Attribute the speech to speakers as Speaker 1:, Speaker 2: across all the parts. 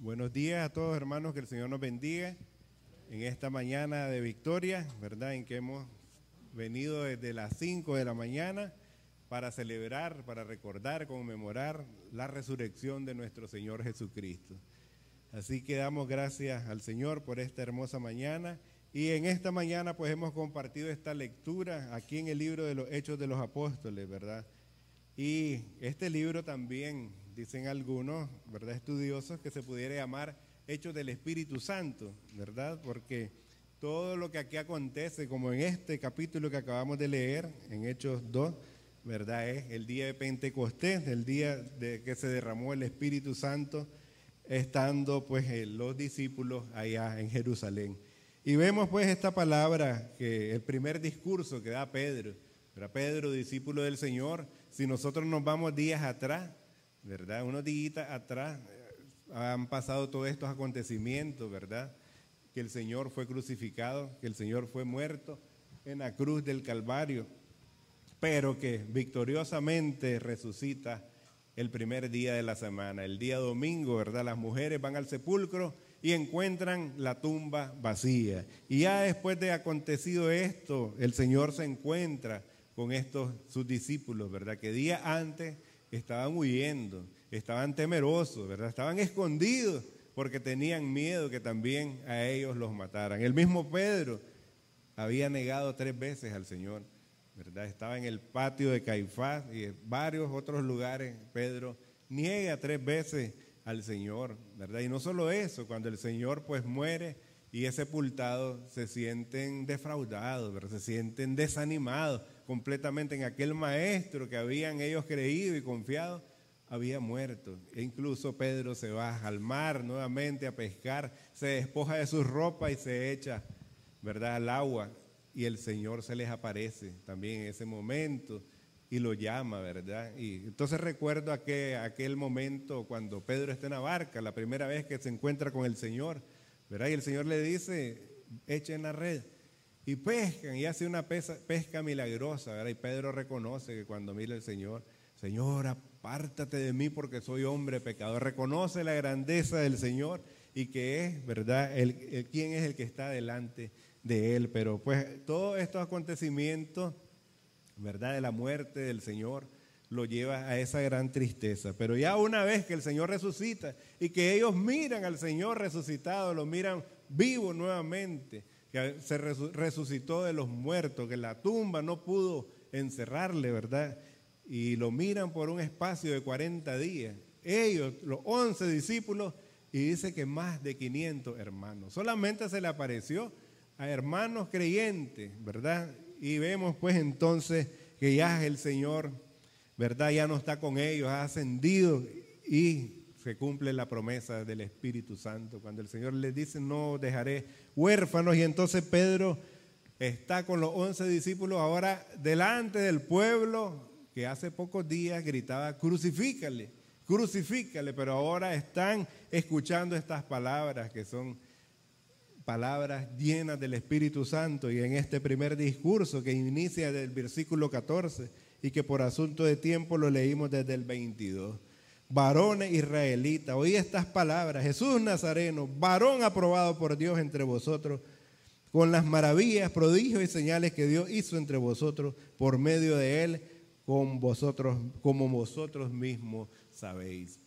Speaker 1: Buenos días a todos hermanos, que el Señor nos bendiga en esta mañana de victoria, ¿verdad? En que hemos venido desde las 5 de la mañana para celebrar, para recordar, conmemorar la resurrección de nuestro Señor Jesucristo. Así que damos gracias al Señor por esta hermosa mañana y en esta mañana pues hemos compartido esta lectura aquí en el libro de los Hechos de los Apóstoles, ¿verdad? Y este libro también, dicen algunos, ¿verdad? Estudiosos, que se pudiera llamar Hechos del Espíritu Santo, ¿verdad? Porque todo lo que aquí acontece, como en este capítulo que acabamos de leer, en Hechos 2, ¿verdad? Es el día de Pentecostés, el día de que se derramó el Espíritu Santo, estando pues los discípulos allá en Jerusalén. Y vemos pues esta palabra, que el primer discurso que da Pedro, era Pedro, discípulo del Señor, si nosotros nos vamos días atrás, ¿verdad? Unos días atrás eh, han pasado todos estos acontecimientos, ¿verdad? Que el Señor fue crucificado, que el Señor fue muerto en la cruz del Calvario, pero que victoriosamente resucita el primer día de la semana, el día domingo, ¿verdad? Las mujeres van al sepulcro y encuentran la tumba vacía. Y ya después de acontecido esto, el Señor se encuentra con estos sus discípulos, ¿verdad? Que día antes estaban huyendo, estaban temerosos, ¿verdad? Estaban escondidos porque tenían miedo que también a ellos los mataran. El mismo Pedro había negado tres veces al Señor, ¿verdad? Estaba en el patio de Caifás y en varios otros lugares. Pedro niega tres veces al Señor, ¿verdad? Y no solo eso, cuando el Señor pues muere y es sepultado, se sienten defraudados, ¿verdad? Se sienten desanimados completamente en aquel maestro que habían ellos creído y confiado, había muerto. E incluso Pedro se va al mar nuevamente a pescar, se despoja de su ropa y se echa, ¿verdad?, al agua. Y el Señor se les aparece también en ese momento y lo llama, ¿verdad? Y entonces recuerdo aquel, aquel momento cuando Pedro está en la barca, la primera vez que se encuentra con el Señor, ¿verdad? Y el Señor le dice, echen la red y pescan y hace una pesca milagrosa, ¿verdad? Y Pedro reconoce que cuando mira el Señor, Señor, apártate de mí porque soy hombre pecador. Reconoce la grandeza del Señor y que es, ¿verdad? El, quién es el que está delante de él. Pero pues todos estos acontecimientos, ¿verdad? De la muerte del Señor lo lleva a esa gran tristeza. Pero ya una vez que el Señor resucita y que ellos miran al Señor resucitado, lo miran vivo nuevamente que se resucitó de los muertos, que la tumba no pudo encerrarle, ¿verdad? Y lo miran por un espacio de 40 días. Ellos, los 11 discípulos, y dice que más de 500 hermanos. Solamente se le apareció a hermanos creyentes, ¿verdad? Y vemos pues entonces que ya el Señor, ¿verdad? Ya no está con ellos, ha ascendido y cumple la promesa del Espíritu Santo. Cuando el Señor les dice, no dejaré huérfanos, y entonces Pedro está con los once discípulos ahora delante del pueblo que hace pocos días gritaba, crucifícale, crucifícale, pero ahora están escuchando estas palabras que son palabras llenas del Espíritu Santo y en este primer discurso que inicia del versículo 14 y que por asunto de tiempo lo leímos desde el 22 varones israelitas, oí estas palabras, Jesús Nazareno, varón aprobado por Dios entre vosotros, con las maravillas, prodigios y señales que Dios hizo entre vosotros por medio de él, con vosotros, como vosotros mismos sabéis.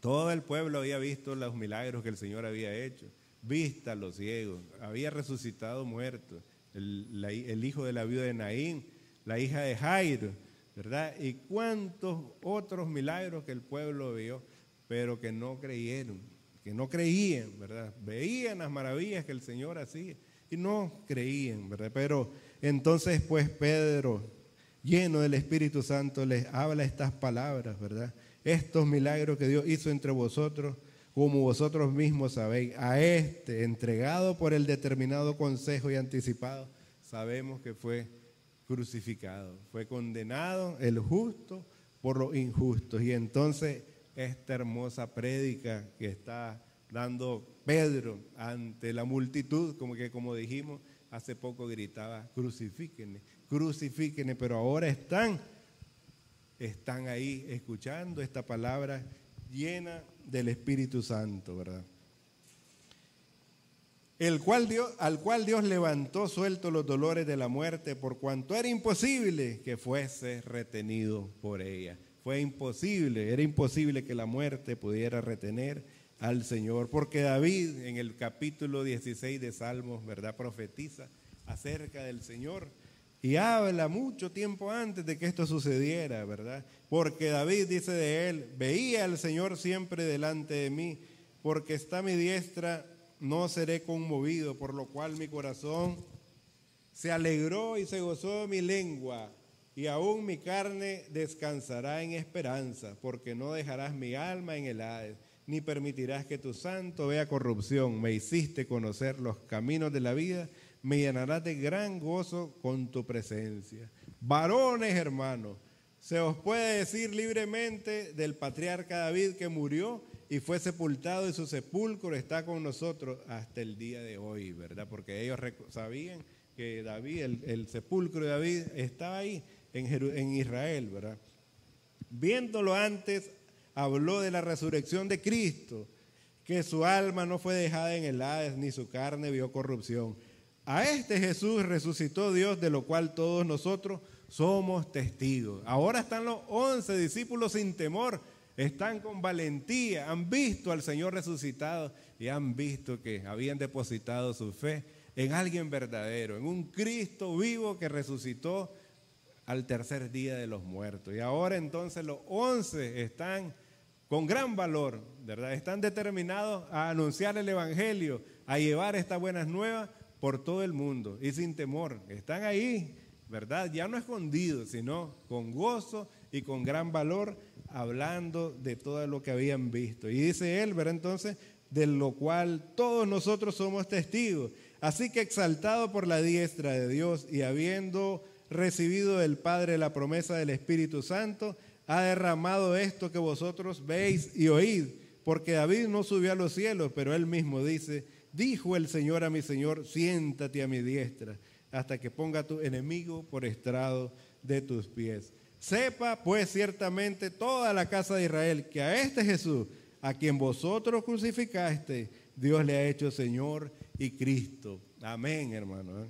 Speaker 1: Todo el pueblo había visto los milagros que el Señor había hecho, vista a los ciegos, había resucitado muertos, el, el hijo de la viuda de Naín, la hija de Jairo, ¿verdad? Y cuántos otros milagros que el pueblo vio, pero que no creyeron, que no creían, ¿verdad? Veían las maravillas que el Señor hacía y no creían, ¿verdad? Pero entonces pues Pedro, lleno del Espíritu Santo, les habla estas palabras, ¿verdad? Estos milagros que Dios hizo entre vosotros, como vosotros mismos sabéis, a este entregado por el determinado consejo y anticipado, sabemos que fue crucificado. Fue condenado el justo por los injustos. Y entonces esta hermosa prédica que está dando Pedro ante la multitud, como que como dijimos, hace poco gritaba, crucifíquenme, crucifíquenme, pero ahora están, están ahí escuchando esta palabra llena del Espíritu Santo, ¿verdad? El cual Dios, al cual Dios levantó suelto los dolores de la muerte por cuanto era imposible que fuese retenido por ella. Fue imposible, era imposible que la muerte pudiera retener al Señor, porque David en el capítulo 16 de Salmos, ¿verdad? Profetiza acerca del Señor y habla mucho tiempo antes de que esto sucediera, ¿verdad? Porque David dice de él, veía al Señor siempre delante de mí, porque está mi diestra, no seré conmovido, por lo cual mi corazón se alegró y se gozó mi lengua y aún mi carne descansará en esperanza, porque no dejarás mi alma en el Hades, ni permitirás que tu santo vea corrupción. Me hiciste conocer los caminos de la vida, me llenarás de gran gozo con tu presencia. Varones, hermanos, se os puede decir libremente del patriarca David que murió y fue sepultado y su sepulcro está con nosotros hasta el día de hoy, ¿verdad? Porque ellos sabían que David, el, sepulcro de David estaba ahí en, Israel, ¿verdad? Viéndolo antes, habló de la resurrección de Cristo, que su alma no fue dejada en el Hades, ni su carne vio corrupción. A este Jesús resucitó Dios, de lo cual todos nosotros somos testigos. Ahora están los once discípulos sin temor, están con valentía, han visto al Señor resucitado y han visto que habían depositado su fe en alguien verdadero, en un Cristo vivo que resucitó al tercer día de los muertos. Y ahora entonces los once están con gran valor, ¿verdad? Están determinados a anunciar el Evangelio, a llevar estas buenas nuevas por todo el mundo y sin temor. Están ahí, ¿verdad? Ya no escondidos, sino con gozo y con gran valor, hablando de todo lo que habían visto. Y dice él, ¿verdad? Entonces, de lo cual todos nosotros somos testigos. Así que exaltado por la diestra de Dios y habiendo recibido del Padre la promesa del Espíritu Santo, ha derramado esto que vosotros veis y oíd, porque David no subió a los cielos, pero él mismo dice, dijo el Señor a mi Señor, siéntate a mi diestra, hasta que ponga tu enemigo por estrado de tus pies. Sepa pues ciertamente toda la casa de Israel que a este Jesús, a quien vosotros crucificaste, Dios le ha hecho Señor y Cristo. Amén, hermano. ¿eh?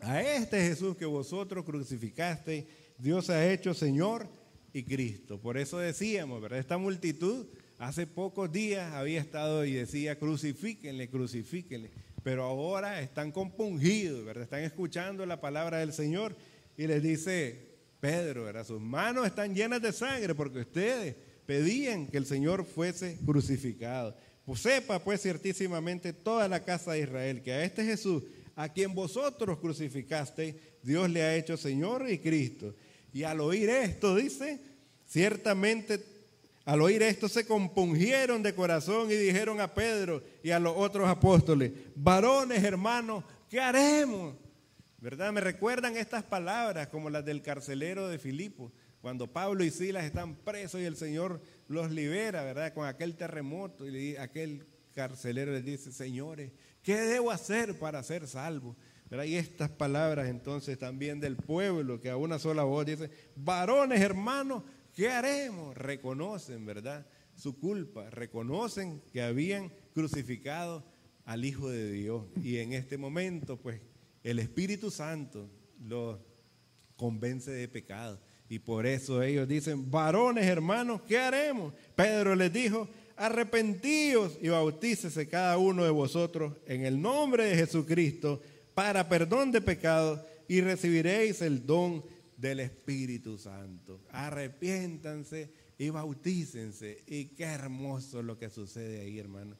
Speaker 1: A este Jesús que vosotros crucificaste, Dios ha hecho Señor y Cristo. Por eso decíamos, ¿verdad? Esta multitud hace pocos días había estado y decía, crucifíquenle, crucifíquenle. Pero ahora están compungidos, ¿verdad? Están escuchando la palabra del Señor y les dice, Pedro, ¿verdad? Sus manos están llenas de sangre porque ustedes pedían que el Señor fuese crucificado. Pues sepa pues ciertísimamente toda la casa de Israel que a este Jesús a quien vosotros crucificaste, Dios le ha hecho Señor y Cristo. Y al oír esto, dice, ciertamente al oír esto se compungieron de corazón y dijeron a Pedro y a los otros apóstoles, varones hermanos, ¿qué haremos? ¿Verdad? Me recuerdan estas palabras como las del carcelero de Filipo, cuando Pablo y Silas están presos y el Señor los libera, ¿verdad? Con aquel terremoto y aquel carcelero les dice, señores, ¿Qué debo hacer para ser salvo? Y estas palabras entonces también del pueblo, que a una sola voz dice, varones hermanos, ¿qué haremos? Reconocen, ¿verdad? Su culpa, reconocen que habían crucificado al Hijo de Dios. Y en este momento, pues, el Espíritu Santo los convence de pecado. Y por eso ellos dicen, varones hermanos, ¿qué haremos? Pedro les dijo, arrepentíos y bautícese cada uno de vosotros en el nombre de Jesucristo para perdón de pecados y recibiréis el don del Espíritu Santo. Arrepiéntanse y bautícense. Y qué hermoso lo que sucede ahí, hermano.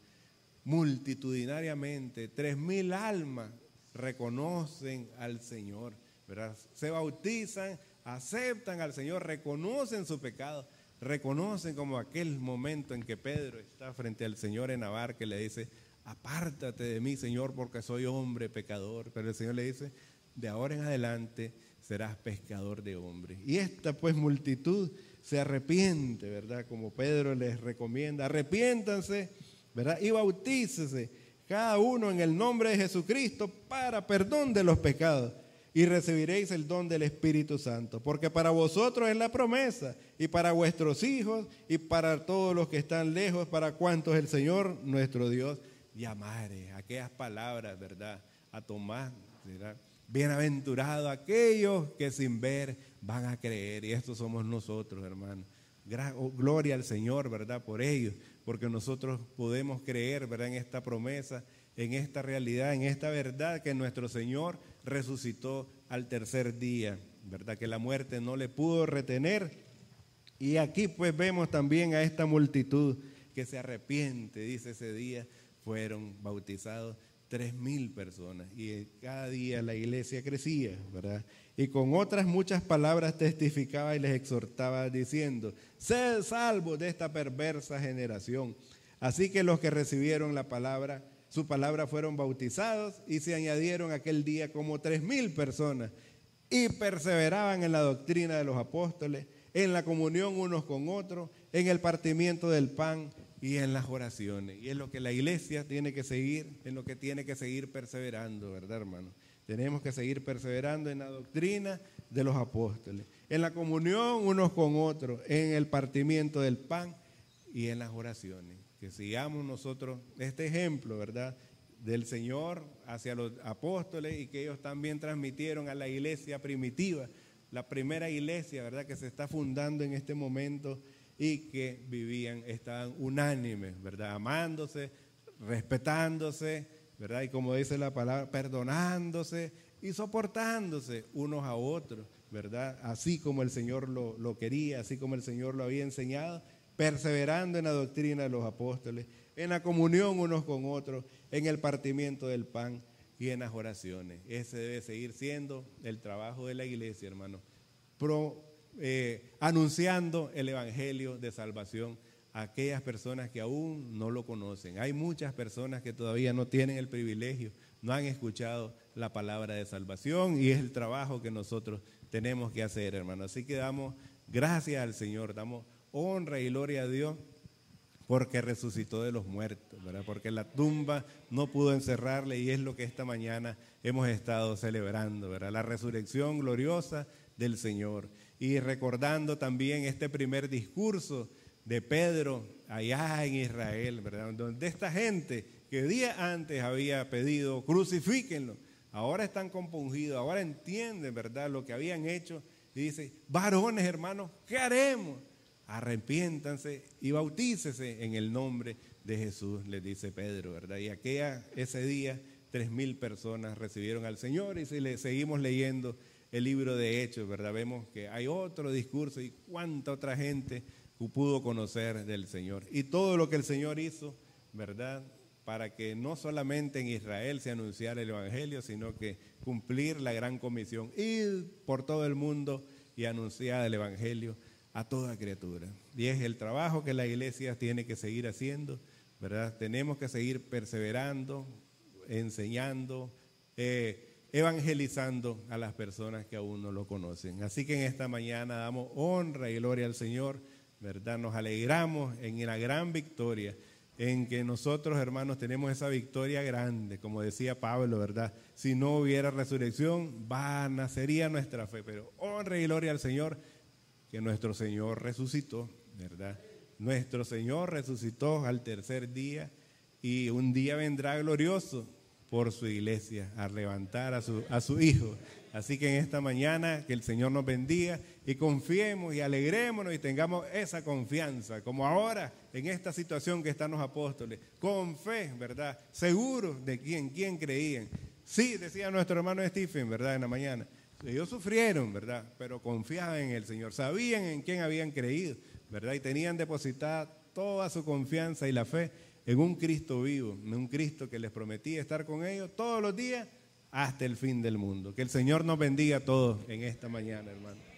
Speaker 1: Multitudinariamente, tres mil almas reconocen al Señor, ¿verdad? Se bautizan, aceptan al Señor, reconocen su pecado reconocen como aquel momento en que Pedro está frente al Señor en Navar que le dice, apártate de mí, Señor, porque soy hombre pecador. Pero el Señor le dice, de ahora en adelante serás pescador de hombres. Y esta pues multitud se arrepiente, ¿verdad? Como Pedro les recomienda, arrepiéntanse, ¿verdad? Y bautícese cada uno en el nombre de Jesucristo para perdón de los pecados y recibiréis el don del Espíritu Santo, porque para vosotros es la promesa, y para vuestros hijos, y para todos los que están lejos, para cuantos el Señor nuestro Dios llamare. Aquellas palabras, ¿verdad? A Tomás, ¿verdad? Bienaventurado aquellos que sin ver van a creer, y estos somos nosotros, hermanos. Oh, gloria al Señor, ¿verdad? Por ellos, porque nosotros podemos creer, ¿verdad? En esta promesa, en esta realidad, en esta verdad que nuestro Señor resucitó al tercer día, ¿verdad? Que la muerte no le pudo retener. Y aquí pues vemos también a esta multitud que se arrepiente, dice ese día, fueron bautizados tres mil personas y cada día la iglesia crecía, ¿verdad? Y con otras muchas palabras testificaba y les exhortaba diciendo, sed salvos de esta perversa generación. Así que los que recibieron la palabra su palabra fueron bautizados y se añadieron aquel día como tres mil personas y perseveraban en la doctrina de los apóstoles, en la comunión unos con otros, en el partimiento del pan y en las oraciones. Y es lo que la iglesia tiene que seguir, en lo que tiene que seguir perseverando, ¿verdad, hermano? Tenemos que seguir perseverando en la doctrina de los apóstoles, en la comunión unos con otros, en el partimiento del pan y en las oraciones que sigamos nosotros este ejemplo, ¿verdad? Del Señor hacia los apóstoles y que ellos también transmitieron a la iglesia primitiva, la primera iglesia, ¿verdad? Que se está fundando en este momento y que vivían, estaban unánimes, ¿verdad? Amándose, respetándose, ¿verdad? Y como dice la palabra, perdonándose y soportándose unos a otros, ¿verdad? Así como el Señor lo, lo quería, así como el Señor lo había enseñado perseverando en la doctrina de los apóstoles, en la comunión unos con otros, en el partimiento del pan y en las oraciones. Ese debe seguir siendo el trabajo de la iglesia, hermano. Eh, anunciando el Evangelio de salvación a aquellas personas que aún no lo conocen. Hay muchas personas que todavía no tienen el privilegio, no han escuchado la palabra de salvación y es el trabajo que nosotros tenemos que hacer, hermano. Así que damos gracias al Señor, damos honra y gloria a Dios porque resucitó de los muertos, ¿verdad? Porque la tumba no pudo encerrarle y es lo que esta mañana hemos estado celebrando, ¿verdad? La resurrección gloriosa del Señor. Y recordando también este primer discurso de Pedro allá en Israel, ¿verdad? Donde esta gente que día antes había pedido crucifíquenlo, ahora están compungidos, ahora entienden, ¿verdad? Lo que habían hecho y dice, varones hermanos, ¿qué haremos? arrepiéntanse y bautícese en el nombre de Jesús, les dice Pedro, ¿verdad? Y aquella, ese día, tres mil personas recibieron al Señor y si le seguimos leyendo el libro de Hechos, ¿verdad? Vemos que hay otro discurso y cuánta otra gente pudo conocer del Señor. Y todo lo que el Señor hizo, ¿verdad? Para que no solamente en Israel se anunciara el Evangelio, sino que cumplir la gran comisión, ir por todo el mundo y anunciar el Evangelio a toda criatura. Y es el trabajo que la iglesia tiene que seguir haciendo, ¿verdad? Tenemos que seguir perseverando, enseñando, eh, evangelizando a las personas que aún no lo conocen. Así que en esta mañana damos honra y gloria al Señor, ¿verdad? Nos alegramos en la gran victoria, en que nosotros, hermanos, tenemos esa victoria grande, como decía Pablo, ¿verdad? Si no hubiera resurrección, vana sería nuestra fe, pero honra y gloria al Señor que nuestro Señor resucitó, ¿verdad? Nuestro Señor resucitó al tercer día y un día vendrá glorioso por su iglesia a levantar a su, a su Hijo. Así que en esta mañana que el Señor nos bendiga y confiemos y alegrémonos y tengamos esa confianza, como ahora en esta situación que están los apóstoles, con fe, ¿verdad? Seguros de quién, quién creían. Sí, decía nuestro hermano Stephen, ¿verdad? En la mañana. Ellos sufrieron, ¿verdad? Pero confiaban en el Señor, sabían en quién habían creído, ¿verdad? Y tenían depositada toda su confianza y la fe en un Cristo vivo, en un Cristo que les prometía estar con ellos todos los días hasta el fin del mundo. Que el Señor nos bendiga a todos en esta mañana, hermano.